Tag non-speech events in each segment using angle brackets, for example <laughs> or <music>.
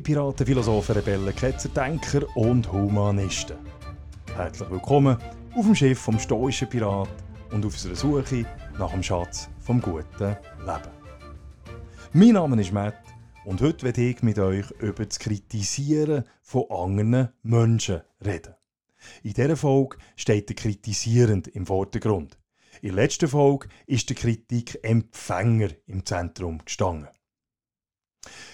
Liebe Piraten, Philosophen, Rebellen, Ketzer, Denker und Humanisten. Herzlich willkommen auf dem Schiff vom stoischen Pirat und auf unserer Suche nach dem Schatz vom guten Leben. Mein Name ist Matt und heute werde ich mit euch über das Kritisieren von anderen Menschen reden. In dieser Folge steht der Kritisierend im Vordergrund. In der letzten Folge ist der Kritikempfänger im Zentrum gestanden.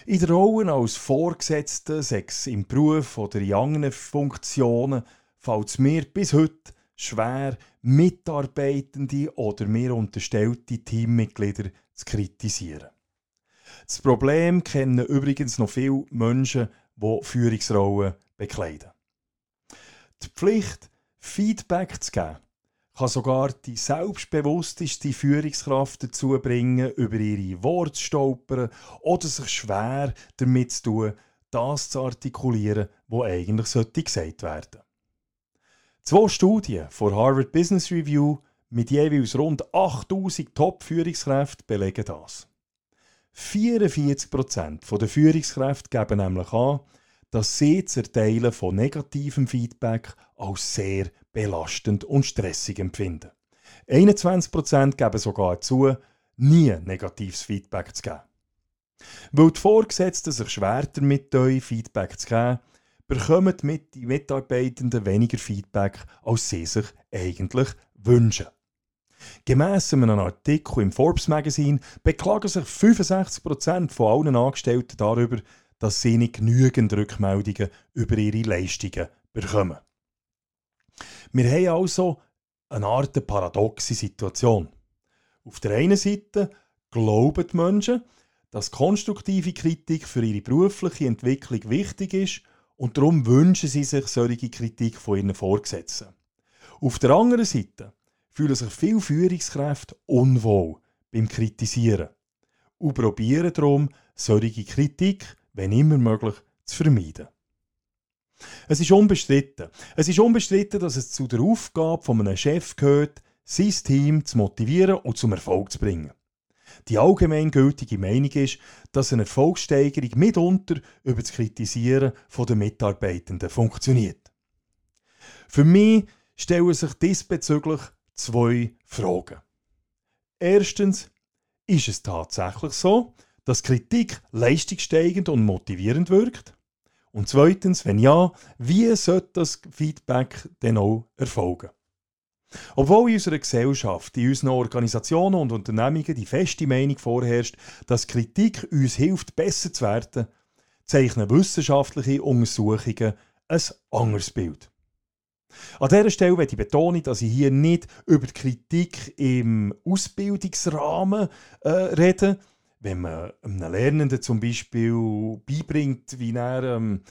In der Rolle als Vorgesetzter, Sex im Beruf oder in anderen Funktionen, fällt es mir bis heute schwer, Mitarbeitende oder mir unterstellte Teammitglieder zu kritisieren. Das Problem kennen übrigens noch viele Menschen, die Führungsrollen bekleiden. Die Pflicht, Feedback zu geben, kann sogar die selbstbewussteste Führungskraft dazu bringen, über ihre Worte zu stolpern oder sich schwer damit zu tun, das zu artikulieren, was eigentlich sollte gesagt werden. Zwei Studien von Harvard Business Review mit jeweils rund 8000 Top-Führungskräften belegen das. 44% der Führungskräfte geben nämlich an, dass sie das Erteilen von negativem Feedback als sehr belastend und stressig empfinden. 21% geben sogar zu, nie negatives Feedback zu geben. Weil die Vorgesetzten sich schwer damit tun, Feedback zu geben, bekommen die Mitarbeitenden weniger Feedback, als sie sich eigentlich wünschen. Gemäss einem Artikel im Forbes Magazine beklagen sich 65% von allen Angestellten darüber, dass sie nicht genügend Rückmeldungen über ihre Leistungen bekommen. Wir haben also eine Art paradoxe Situation. Auf der einen Seite glauben die Menschen, dass konstruktive Kritik für ihre berufliche Entwicklung wichtig ist und darum wünschen sie sich solche Kritik von ihren Vorgesetzten. Auf der anderen Seite fühlen sich viele Führungskräfte unwohl beim Kritisieren und probieren darum, solche Kritik, wenn immer möglich, zu vermeiden. Es ist unbestritten. Es ist unbestritten, dass es zu der Aufgabe von einem Chef gehört, sein Team zu motivieren und zum Erfolg zu bringen. Die allgemeingültige Meinung ist, dass eine Erfolgssteigerung mitunter über das Kritisieren der Mitarbeitenden funktioniert. Für mich stellen sich diesbezüglich zwei Fragen. Erstens, ist es tatsächlich so, dass Kritik leistungssteigend und motivierend wirkt? Und zweitens, wenn ja, wie sollte das Feedback denn auch erfolgen? Obwohl in unserer Gesellschaft, in unseren Organisationen und Unternehmungen die feste Meinung vorherrscht, dass Kritik uns hilft, besser zu werden, zeichnen wissenschaftliche Untersuchungen ein anderes Bild. An dieser Stelle möchte ich betonen, dass ich hier nicht über die Kritik im Ausbildungsrahmen äh, rede, wenn man einem Lernenden zum Beispiel beibringt, wie er ähm,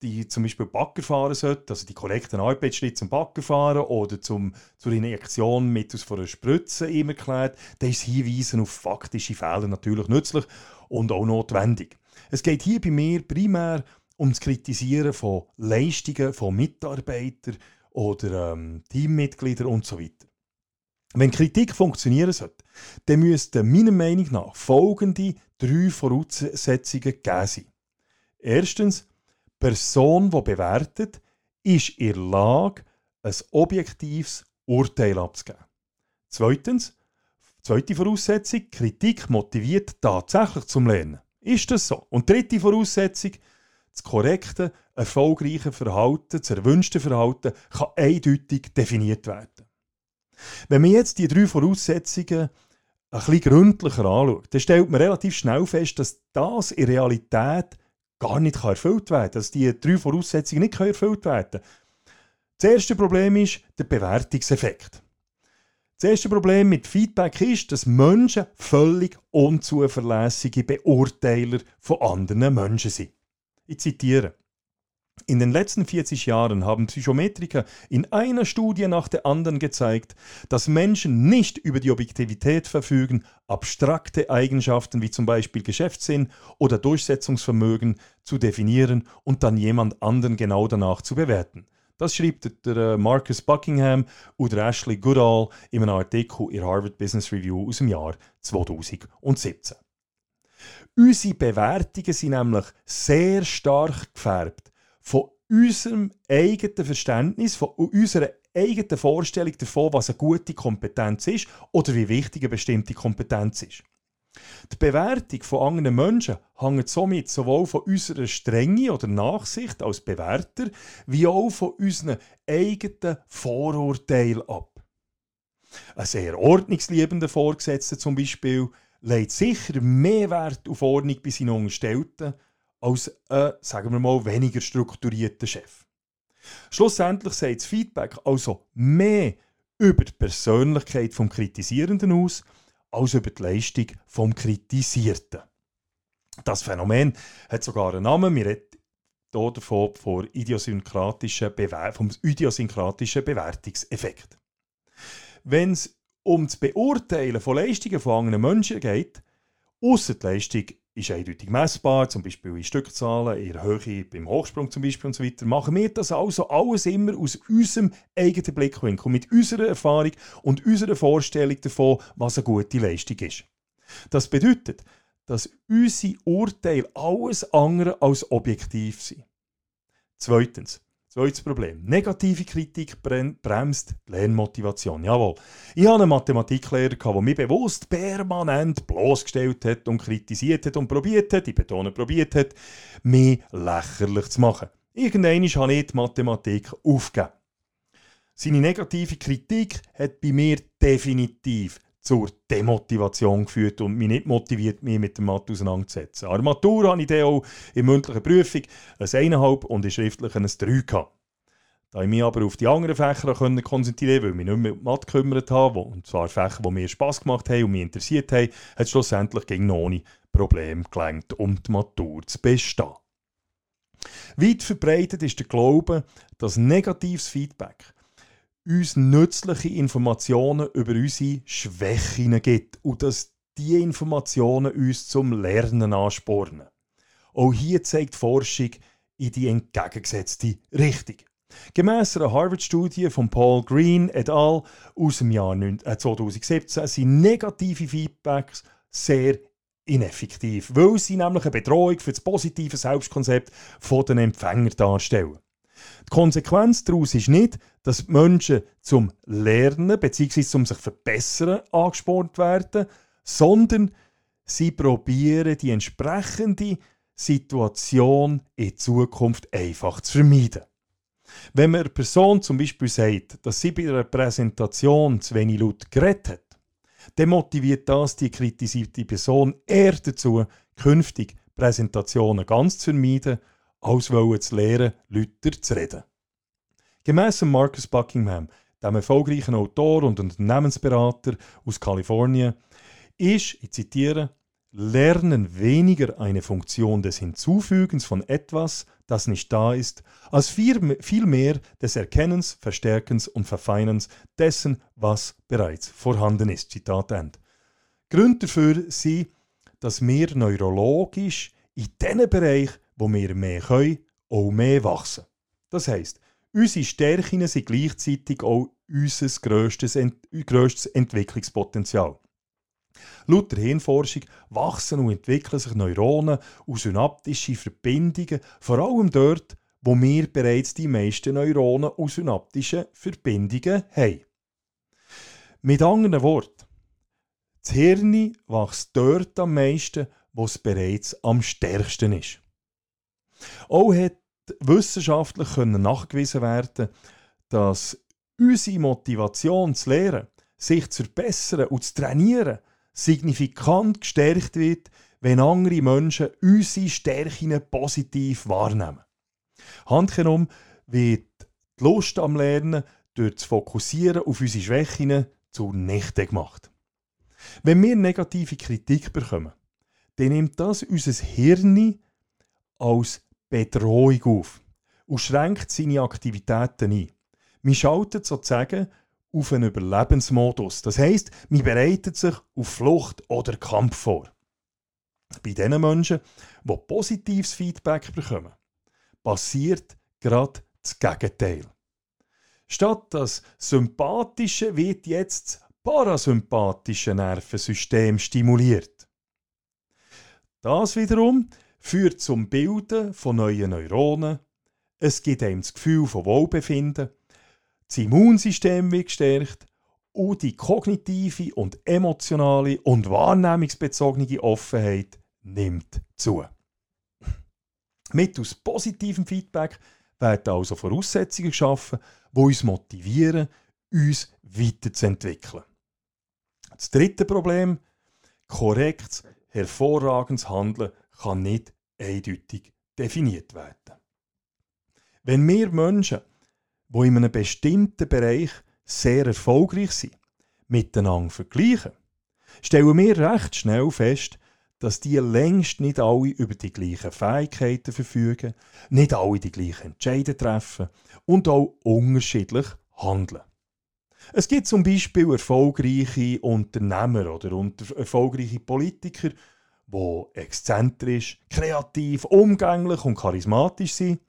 die zum Beispiel Bagger fahren sollte, also die korrekten Arbeitsschritte zum Bagger fahren oder zum, zur Injektion mittels von einer Spritze ihm erklärt, dann ist Hinweisen auf faktische Fehler natürlich nützlich und auch notwendig. Es geht hier bei mir primär um das Kritisieren von Leistungen von Mitarbeitern oder ähm, Teammitgliedern und so. Wenn Kritik funktionieren sollte, dann müssten meiner Meinung nach folgende drei Voraussetzungen gegeben sein. Erstens, die Person, die bewertet, ist in der Lage, ein objektives Urteil abzugeben. Zweitens, zweite Voraussetzung, Kritik motiviert tatsächlich zum Lernen. Ist das so? Und dritte Voraussetzung, das korrekte, erfolgreiche Verhalten, das erwünschte Verhalten kann eindeutig definiert werden. Wenn man jetzt die drei Voraussetzungen ein bisschen gründlicher anschaut, dann stellt man relativ schnell fest, dass das in Realität gar nicht erfüllt werden kann, dass die drei Voraussetzungen nicht erfüllt werden können. Das erste Problem ist der Bewertungseffekt. Das erste Problem mit Feedback ist, dass Menschen völlig unzuverlässige Beurteiler von anderen Menschen sind. Ich zitiere. In den letzten 40 Jahren haben Psychometriker in einer Studie nach der anderen gezeigt, dass Menschen nicht über die Objektivität verfügen, abstrakte Eigenschaften wie zum Beispiel Geschäftssinn oder Durchsetzungsvermögen zu definieren und dann jemand anderen genau danach zu bewerten. Das schrieb der äh, Marcus Buckingham oder Ashley Goodall in einem Artikel in Harvard Business Review aus dem Jahr 2017. Unsere Bewertungen sind nämlich sehr stark gefärbt von unserem eigenen Verständnis, von unserer eigenen Vorstellung davon, was eine gute Kompetenz ist oder wie wichtig eine bestimmte Kompetenz ist. Die Bewertung von anderen Menschen hängt somit sowohl von unserer Strenge oder Nachsicht als Bewerter wie auch von unseren eigenen Vorurteilen ab. Ein sehr ordnungsliebender Vorgesetzter zum Beispiel legt sicher mehr Wert auf Ordnung bei seinen Unterstellten als ein, sagen wir mal, weniger strukturierter Chef. Schlussendlich sagt das Feedback also mehr über die Persönlichkeit vom Kritisierenden aus, als über die Leistung vom Kritisierten. Das Phänomen hat sogar einen Namen. Wir reden hier davon vom idiosynkratischen, Bewer vom idiosynkratischen Bewertungseffekt. Wenn es um das Beurteilen von Leistungen von anderen Menschen geht, außer die Leistung ist eindeutig messbar, zum Beispiel in Stückzahlen, in der Höhe, beim Hochsprung zum Beispiel und so weiter, machen wir das also alles immer aus unserem eigenen Blickwinkel, mit unserer Erfahrung und unserer Vorstellung davon, was eine gute Leistung ist. Das bedeutet, dass unsere Urteile alles andere als objektiv sind. Zweitens, Zweites Problem. Negative Kritik bremst die Lernmotivation. Jawohl. Ich hatte einen Mathematiklehrer, der mich bewusst permanent bloßgestellt hat und kritisiert hat und probiert hat, ich betone probiert hat, mich lächerlich zu machen. Irgendwann habe ich die Mathematik aufgegeben. Seine negative Kritik hat bei mir definitiv zur Demotivation geführt und mich nicht motiviert, mich mit dem Mathe auseinanderzusetzen. Armatur habe ich dann auch in mündlicher Prüfung ein 1,5 und in schriftlichen ein 3 gehabt. Da ich mich aber auf die anderen Fächer konzentrieren konnte, weil ich mich nicht mehr um Mathe gekümmert habe, und zwar Fächer, die mir Spass gemacht haben und mich interessiert haben, hat es schlussendlich gegen ohne Problem gelangt, um die Matur zu bestehen. Weit verbreitet ist der Glaube, dass negatives Feedback uns nützliche Informationen über unsere Schwächen gibt und dass diese Informationen uns zum Lernen anspornen. Auch hier zeigt Forschung in die entgegengesetzte Richtung. Gemäss einer Harvard-Studie von Paul Green et al. aus dem Jahr 2017 sind negative Feedbacks sehr ineffektiv, weil sie nämlich eine Bedrohung für das positive Selbstkonzept der Empfänger darstellen. Die Konsequenz daraus ist nicht, dass Menschen zum Lernen bzw. zum sich verbessern angespornt werden, sondern sie probieren die entsprechende Situation in Zukunft einfach zu vermeiden. Wenn man einer Person zum Beispiel sagt, dass sie bei einer Präsentation zu wenig laut geredet hat, dann motiviert das die kritisierte Person eher dazu, künftig Präsentationen ganz zu vermeiden als wollen zu lernen, lauter zu reden. Gemäss Marcus Buckingham, dem erfolgreichen Autor und Unternehmensberater aus Kalifornien, ist, ich zitiere, Lernen weniger eine Funktion des Hinzufügens von etwas, das nicht da ist, als vielmehr des Erkennens, Verstärkens und Verfeinens dessen, was bereits vorhanden ist. Zitat Ende. Gründe dafür sind, dass wir neurologisch in diesen Bereich wo wir mehr können, auch mehr wachsen. Das heisst, unsere Stärken sind gleichzeitig auch unser grösstes, Ent grösstes Entwicklungspotenzial. Laut der Hirnforschung wachsen und entwickeln sich Neuronen und synaptische Verbindungen, vor allem dort, wo wir bereits die meisten Neuronen und synaptische Verbindungen haben. Mit anderen Worten, das Hirn wächst dort am meisten, wo es bereits am stärksten ist. Auch hat wissenschaftlich nachgewiesen werden, dass unsere Motivation zu lernen, sich zu verbessern und zu trainieren, signifikant gestärkt wird, wenn andere Menschen unsere Stärken positiv wahrnehmen. Handgenommen wird die Lust am Lernen durch das Fokussieren auf unsere Schwächen zunichte gemacht. Wenn wir negative Kritik bekommen, dann nimmt das unser Hirn als Bedrohung auf und schränkt seine Aktivitäten ein. Man schaltet sozusagen auf einen Überlebensmodus. Das heisst, man bereitet sich auf Flucht oder Kampf vor. Bei den Menschen, die positives Feedback bekommen, passiert gerade das Gegenteil. Statt das sympathische wird jetzt das parasympathische Nervensystem stimuliert. Das wiederum führt zum Bilden von neuen Neuronen. Es gibt einem das Gefühl von Wohlbefinden. Das Immunsystem wird gestärkt und die kognitive und emotionale und wahrnehmungsbezogene Offenheit nimmt zu. <laughs> Mittels positivem Feedback werden also Voraussetzungen geschaffen, die uns motivieren, uns weiterzuentwickeln. Das dritte Problem, korrektes, hervorragendes Handeln kann nicht eindeutig definiert werden. Wenn wir Menschen, die in einem bestimmten Bereich sehr erfolgreich sind, miteinander vergleichen, stellen wir recht schnell fest, dass die längst nicht alle über die gleichen Fähigkeiten verfügen, nicht alle die gleichen Entscheidungen treffen und auch unterschiedlich handeln. Es gibt zum Beispiel erfolgreiche Unternehmer oder erfolgreiche Politiker, die exzentrisch, kreativ, umgänglich und charismatisch sind.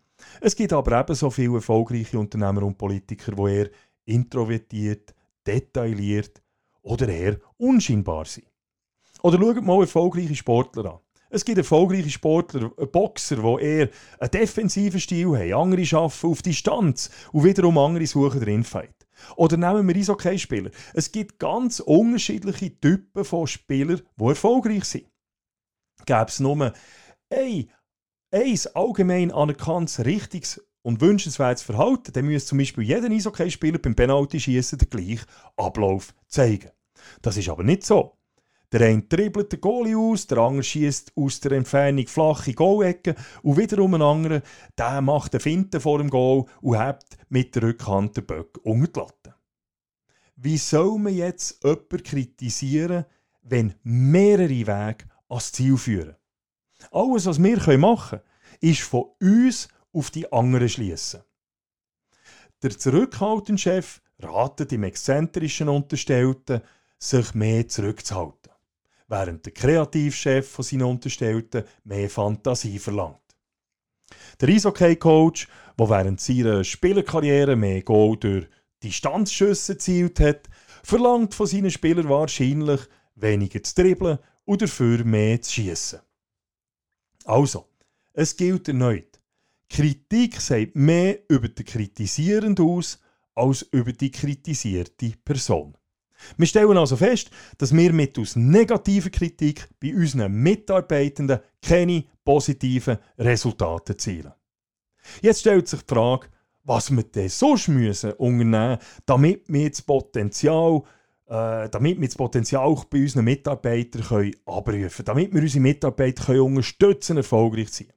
Es gibt aber ebenso viele erfolgreiche Unternehmer und Politiker, die eher introvertiert, detailliert oder eher unscheinbar sind. Oder schaut mal erfolgreiche Sportler an. Es gibt erfolgreiche Sportler, Boxer, die eher einen defensiven Stil haben, andere arbeiten auf Distanz und wiederum andere suchen den Infight. Oder nehmen wir Eishockey-Spieler. Es gibt ganz unterschiedliche Typen von Spielern, die erfolgreich sind. Gäbe es nur ein, ein allgemein anerkanntes, richtiges und wünschenswertes Verhalten, dann müsste zum Beispiel jeder Eishockey-Spieler beim Penalty-Schießen den gleichen Ablauf zeigen. Das ist aber nicht so. Der eine dribbelt den Goalie aus, der andere schießt aus der Entfernung flache Goalecke und wiederum ein anderer, der macht eine Finte vor dem Goal und hebt mit der Rückhand den Böck unter die Latte. Wie soll man jetzt jemanden kritisieren, wenn mehrere Wege ans Ziel führen? Alles, was wir machen können, ist von uns auf die anderen schließen. Der zurückhaltende Chef ratet dem exzentrischen Unterstellten, sich mehr zurückzuhalten während der Kreativchef von seinen Unterstellten mehr Fantasie verlangt. Der Eishockey-Coach, der während seiner Spielerkarriere mehr Goal durch Distanzschüsse erzielt hat, verlangt von seinen Spielern wahrscheinlich weniger zu dribbeln und dafür mehr zu schießen. Also, es gilt erneut. Kritik sagt mehr über den Kritisierenden aus als über die kritisierte Person. Wir stellen also fest, dass wir mittels negativer Kritik bei unseren Mitarbeitenden keine positiven Resultate erzielen. Jetzt stellt sich die Frage, was wir denn sonst müssen unternehmen damit wir das Potenzial, äh, damit wir das Potenzial auch bei unseren Mitarbeitern können abrufen können, damit wir unsere Mitarbeiter können unterstützen erfolgreich zu sein.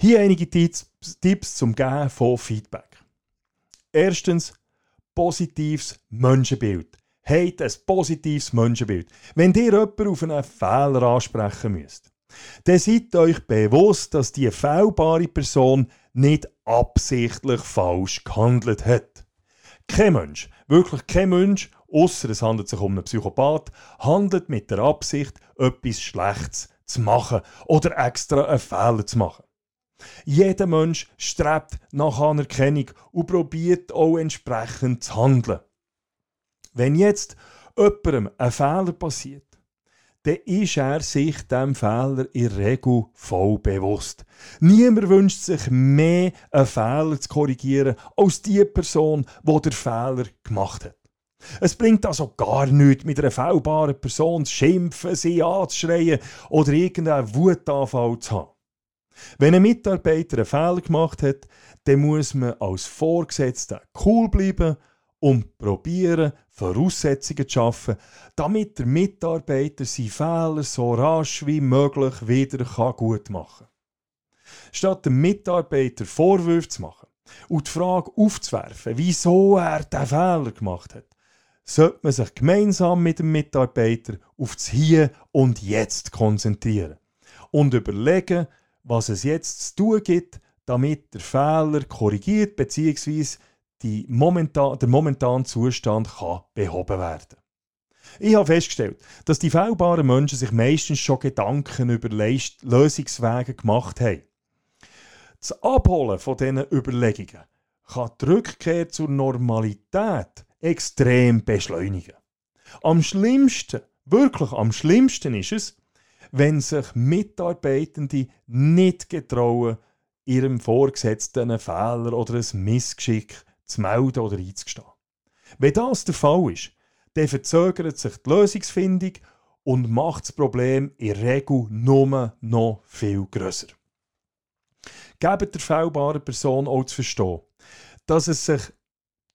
Hier einige Tipps, Tipps zum Geben von Feedback. Erstens, positives Menschenbild habt ein positives Menschenbild. Wenn ihr jemanden auf einen Fehler ansprechen müsst, dann seid euch bewusst, dass die fehlbare Person nicht absichtlich falsch gehandelt hat. Kein Mensch, wirklich kein Mensch, außer es handelt sich um einen Psychopath, handelt mit der Absicht, etwas Schlechtes zu machen oder extra einen Fehler zu machen. Jeder Mensch strebt nach Anerkennung und probiert auch entsprechend zu handeln. Wenn jetzt jemandem ein Fehler passiert, dann ist er sich diesem Fehler in der Regel voll bewusst. Niemand wünscht sich mehr, einen Fehler zu korrigieren, als die Person, die den Fehler gemacht hat. Es bringt also gar nichts, mit einer fehlbaren Person zu schimpfen, sie anzuschreien oder irgendeinen Wutanfall zu haben. Wenn ein Mitarbeiter einen Fehler gemacht hat, dann muss man als Vorgesetzter cool bleiben und probieren, Voraussetzungen zu schaffen, damit der Mitarbeiter seine Fehler so rasch wie möglich wieder gut machen kann. Statt dem Mitarbeiter Vorwürfe zu machen und die Frage aufzuwerfen, wieso er den Fehler gemacht hat, sollte man sich gemeinsam mit dem Mitarbeiter auf das Hier und Jetzt konzentrieren und überlegen, was es jetzt zu tun gibt, damit der Fehler korrigiert bzw momentan, der momentane Zustand kann behoben werden. Ich habe festgestellt, dass die fehlbaren Menschen sich meistens schon Gedanken über Lösungswege gemacht haben. Das Abholen von diesen Überlegungen kann die Rückkehr zur Normalität extrem beschleunigen. Am schlimmsten, wirklich am schlimmsten ist es, wenn sich Mitarbeitende nicht getrauen, ihrem Vorgesetzten einen Fehler oder ein Missgeschick zu melden oder einzugestehen. Wenn das der Fall ist, dann verzögert sich die Lösungsfindung und macht das Problem in der Regel nur noch viel grösser. Gebt der fehlbaren Person auch zu verstehen, dass es, sich,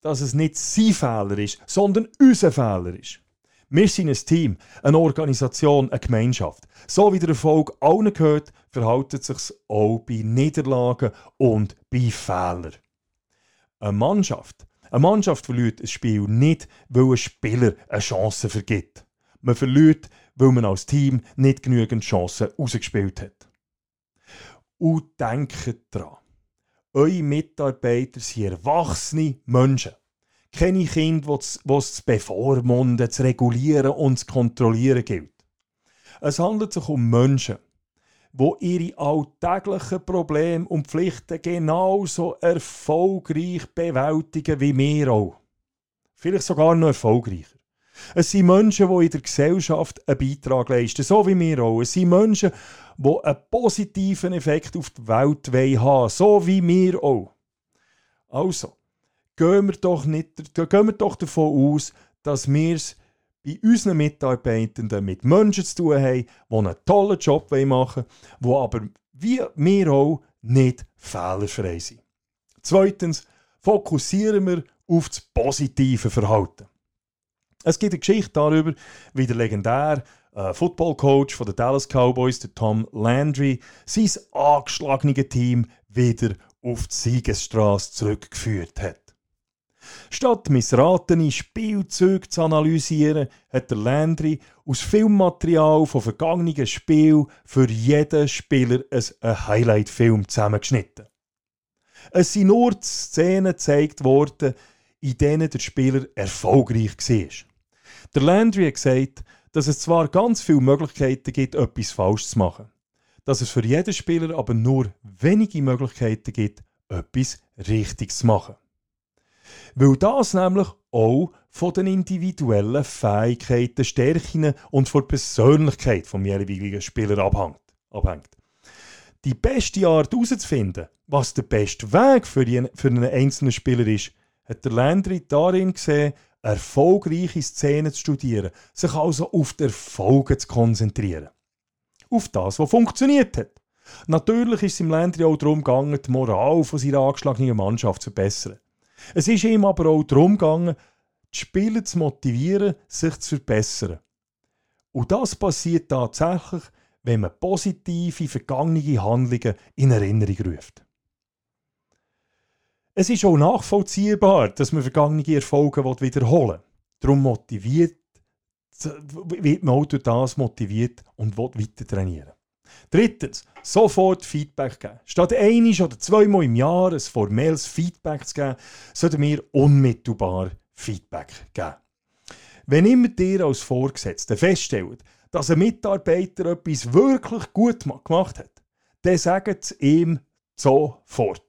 dass es nicht sein Fehler ist, sondern unser Fehler ist. Wir sind ein Team, eine Organisation, eine Gemeinschaft. So wie der Erfolg allen gehört, verhaltet sich auch bei Niederlagen und bei Fehlern. Eine Mannschaft, eine Mannschaft verliert ein Spiel nicht, weil ein Spieler eine Chance vergibt. Man verliert, weil man als Team nicht genügend Chancen ausgespielt hat. Und denkt daran, eure Mitarbeiter sind erwachsene Menschen keine Kinder, die es zu bevormunden, zu regulieren und zu kontrollieren gilt. Es handelt sich um Menschen, die ihre alltäglichen Probleme und Pflichten genauso erfolgreich bewältigen wie wir auch. Vielleicht sogar noch erfolgreicher. Es sind Menschen, die in der Gesellschaft einen Beitrag leisten, so wie wir auch. Es sind Menschen, die einen positiven Effekt auf die Welt haben wollen, so wie wir auch. Also, gehen wir doch, nicht, gehen wir doch davon aus, dass wir es bei unseren Mitarbeitenden mit Menschen zu tun haben, die einen tollen Job machen wollen, die aber wie wir auch nicht fehlerfrei sind. Zweitens fokussieren wir auf das positive Verhalten. Es gibt eine Geschichte darüber, wie der legendäre äh, Football-Coach der Dallas Cowboys, der Tom Landry, sein angeschlagenes Team wieder auf die Siegesstraße zurückgeführt hat. Statt missratene Spielzeuge zu analysieren, hat der Landry aus Filmmaterial von vergangenen Spielen für jeden Spieler einen Highlight-Film zusammengeschnitten. Es sind nur Szenen gezeigt worden, in denen der Spieler erfolgreich war. Der Landry hat gesagt, dass es zwar ganz viele Möglichkeiten gibt, etwas falsch zu machen, dass es für jeden Spieler aber nur wenige Möglichkeiten gibt, etwas richtig zu machen. Weil das nämlich auch von den individuellen Fähigkeiten, Stärken und von der Persönlichkeit vom jeweiligen Spieler abhängt. Die beste Art herauszufinden, was der beste Weg für, einen einzelnen Spieler ist, hat der Landry darin gesehen, erfolgreiche Szenen zu studieren, sich also auf die Erfolge zu konzentrieren. Auf das, was funktioniert hat. Natürlich ist es im Landry auch darum gegangen, die Moral von seiner angeschlagenen Mannschaft zu verbessern. Es ist ihm aber auch darum gegangen, die Spieler zu motivieren, sich zu verbessern. Und das passiert tatsächlich, wenn man positive, vergangene Handlungen in Erinnerung ruft. Es ist auch nachvollziehbar, dass man vergangene Erfolge wiederholen will. Darum motiviert, wird man auch durch das motiviert und will weiter trainieren. Drittens, sofort Feedback geben. Statt einisch oder zweimal im Jahr ein formelles Feedback zu geben, sollten wir unmittelbar Feedback geben. Wenn immer dir als Vorgesetzter feststellt, dass ein Mitarbeiter etwas wirklich gut gemacht hat, dann sagt es ihm sofort.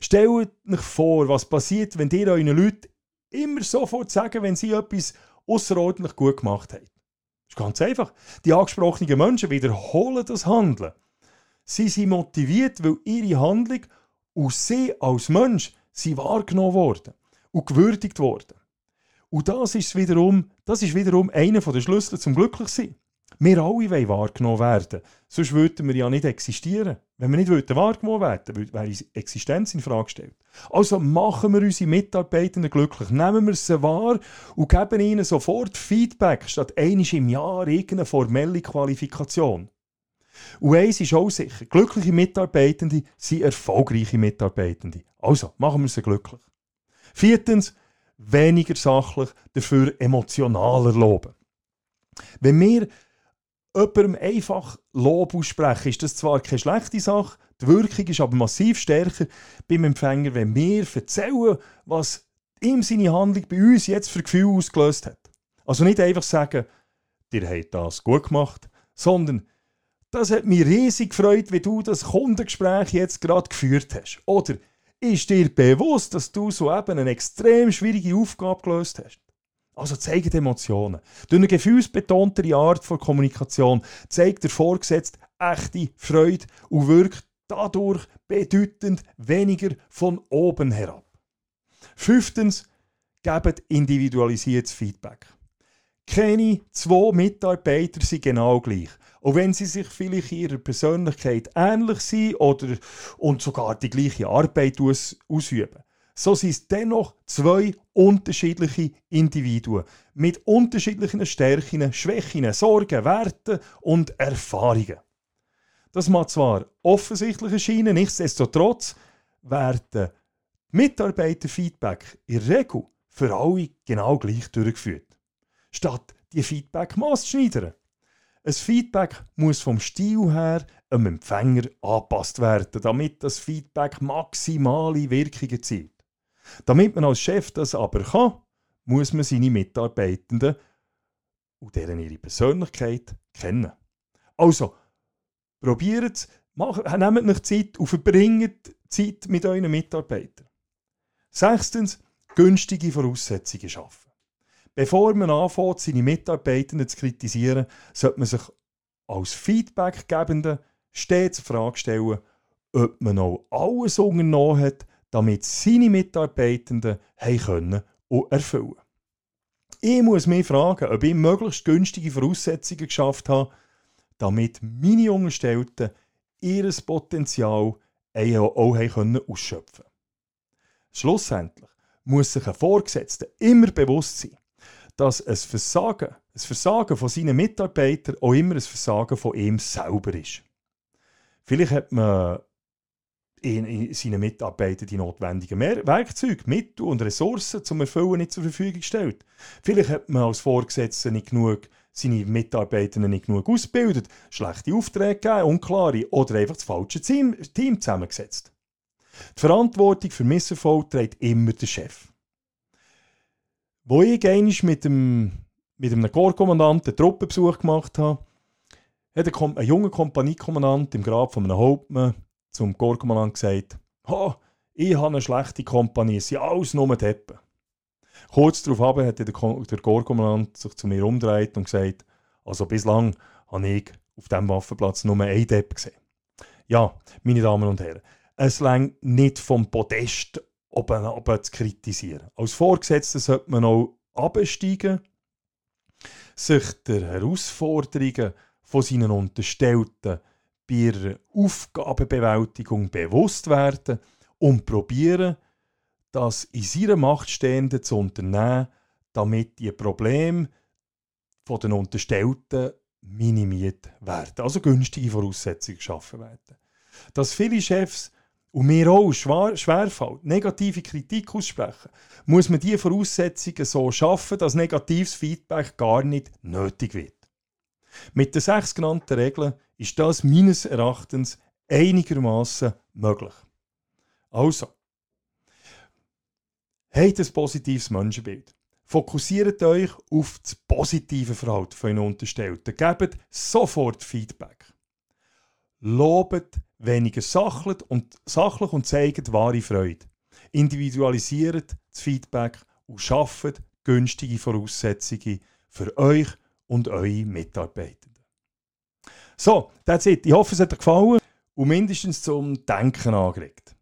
Stellt euch vor, was passiert, wenn ihr euren Leuten immer sofort sagen, wenn sie etwas außerordentlich gut gemacht haben. Das ist ganz einfach. Die angesprochenen Menschen wiederholen das Handeln. Sie sind motiviert, weil ihre Handlung aus sie als Mensch sie wahrgenommen worden und gewürdigt worden. Und das ist wiederum, das ist wiederum einer der Schlüssel zum Glücklichsein. Wir alle wollen wahrgenommen werden. Sonst würden wir ja nicht existieren. Wenn wir nicht wahrgenommen werden würden, wäre unsere Existenz in Frage gestellt. Also machen wir unsere Mitarbeitenden glücklich. Nehmen wir sie wahr und geben ihnen sofort Feedback, statt einmal im Jahr irgendeine formelle Qualifikation. Und eins ist auch sicher, glückliche Mitarbeitende sind erfolgreiche Mitarbeitende. Also, machen wir sie glücklich. Viertens, weniger sachlich, dafür emotionaler loben. Wenn wir jemandem einfach Lob aussprechen, ist das zwar keine schlechte Sache, die Wirkung ist aber massiv stärker beim Empfänger, wenn wir erzählen, was ihm seine Handlung bei uns jetzt für Gefühl ausgelöst hat. Also nicht einfach sagen, dir hat das gut gemacht, sondern das hat mich riesig gefreut, wie du das Kundengespräch jetzt gerade geführt hast. Oder ist dir bewusst, dass du so eben eine extrem schwierige Aufgabe gelöst hast? Also zeigt Emotionen. Durch eine gefühlsbetontere Art von Kommunikation zeigt der Vorgesetzte echte Freude und wirkt dadurch bedeutend weniger von oben herab. Fünftens, gebt individualisiertes Feedback. Keine zwei Mitarbeiter sind genau gleich. Auch wenn sie sich vielleicht ihrer Persönlichkeit ähnlich sind oder und sogar die gleiche Arbeit aus, ausüben, so sind es dennoch zwei unterschiedliche Individuen mit unterschiedlichen Stärken, Schwächen, Sorgen, Werten und Erfahrungen. Das mag zwar offensichtlich erscheinen, nichtsdestotrotz werden Mitarbeiterfeedback in der Regel für alle genau gleich durchgeführt. Statt die Feedback maßzuschneidern. Ein Feedback muss vom Stil her einem Empfänger angepasst werden, damit das Feedback maximale Wirkung erzielt. Damit man als Chef das aber kann, muss man seine Mitarbeitenden und deren ihre Persönlichkeit kennen. Also, probiert es, nehmt euch Zeit und verbringt Zeit mit euren Mitarbeitern. Sechstens, günstige Voraussetzungen schaffen. Bevor man anfängt, seine Mitarbeitenden zu kritisieren, sollte man sich als Feedbackgebende stets die Frage stellen, ob man auch alles unternommen hat, damit seine Mitarbeitenden können und erfüllen Ich muss mich fragen, ob ich möglichst günstige Voraussetzungen geschafft habe, damit meine Angestellten ihr Potenzial auch ausschöpfen können. Schlussendlich muss sich ein Vorgesetzter immer bewusst sein, dass ein Versagen, ein Versagen von seinen Mitarbeitern auch immer ein Versagen von ihm selber ist. Vielleicht hat man in, in seinen Mitarbeitern die notwendigen Werkzeuge, Mittel und Ressourcen zum Erfüllen nicht zur Verfügung gestellt. Vielleicht hat man als Vorgesetzter nicht genug seine Mitarbeiter nicht genug ausgebildet, schlechte Aufträge gegeben, unklare oder einfach das falsche Team, Team zusammengesetzt. Die Verantwortung für Misserfolg trägt immer der Chef. Wo ich einmal mit, dem, mit einem Korpskommandanten einen Truppenbesuch gemacht habe, hat ein, ein junger Kompaniekommandant im Grab von einem Hauptmann zum Korpskommandant gesagt, oh, ich habe eine schlechte Kompanie, es sind alles nur Deppen. Kurz darauf hat der, Korpskommandant sich zu mir umgedreht und gesagt, also bislang habe ich auf diesem Waffenplatz nur einen Depp gesehen. Ja, meine Damen und Herren, es längt nicht vom Podest oben, oben zu kritisieren. Als Vorgesetzter sollte man auch absteigen, sich der Herausforderungen von seinen Unterstellten bei ihrer Aufgabenbewältigung bewusst werden und probieren, das in seiner Macht Stehende zu unternehmen, damit die Probleme von den Unterstellten minimiert werden, also günstige Voraussetzungen geschaffen werden. Dass viele Chefs und mir auch schwer, schwerfällt, negative Kritik aussprechen, muss man diese Voraussetzungen so schaffen, dass negatives Feedback gar nicht nötig wird. Mit den sechs genannten Regeln ist das meines Erachtens einigermaßen möglich. Also, habt ein positives Menschenbild. Fokussiert euch auf das positive Verhalten von Unterstellten. Gebt sofort Feedback. Lobet weniger sachlich und, sachlich und zeigt wahre Freude. Individualisiert das Feedback und schafft günstige Voraussetzungen für euch und eure Mitarbeitenden. So, that's it. Ich hoffe, es hat euch gefallen und mindestens zum Denken angeregt.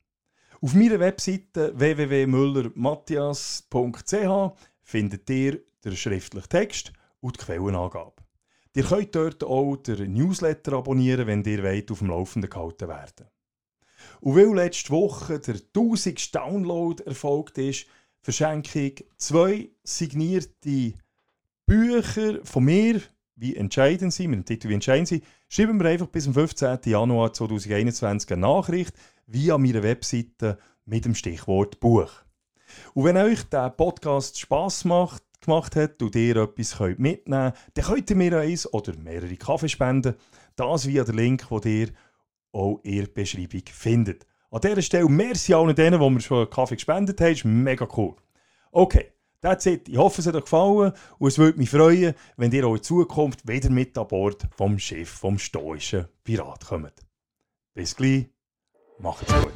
Auf meiner Webseite www.müllermatthias.ch findet ihr den schriftlichen Text und die Quellenangabe. Ihr könnt dort auch den Newsletter abonnieren, wenn ihr wollt, auf dem Laufenden gehalten werden. Und weil letzte Woche der 1000. Download erfolgt ist, verschenke ich zwei signierte Bücher von mir, wie entscheiden Sie, mit dem Titel Wie entscheiden Sie, schreiben wir einfach bis zum 15. Januar 2021 eine Nachricht via meiner Webseite mit dem Stichwort Buch. Und wenn euch der Podcast Spaß macht, gemacht hat und ihr etwas könnt mitnehmen könnt, dann könnt ihr mir eins oder mehrere Kaffee spenden. Das via den Link, den ihr auch in der Beschreibung findet. An dieser Stelle merci allen denen, die mir schon Kaffee gespendet haben. Ist mega cool. Okay, that's it. Ich hoffe, es hat euch gefallen und es würde mich freuen, wenn ihr auch in Zukunft wieder mit an Bord vom Schiff vom stoischen Pirat kommt. Bis gleich, macht's gut.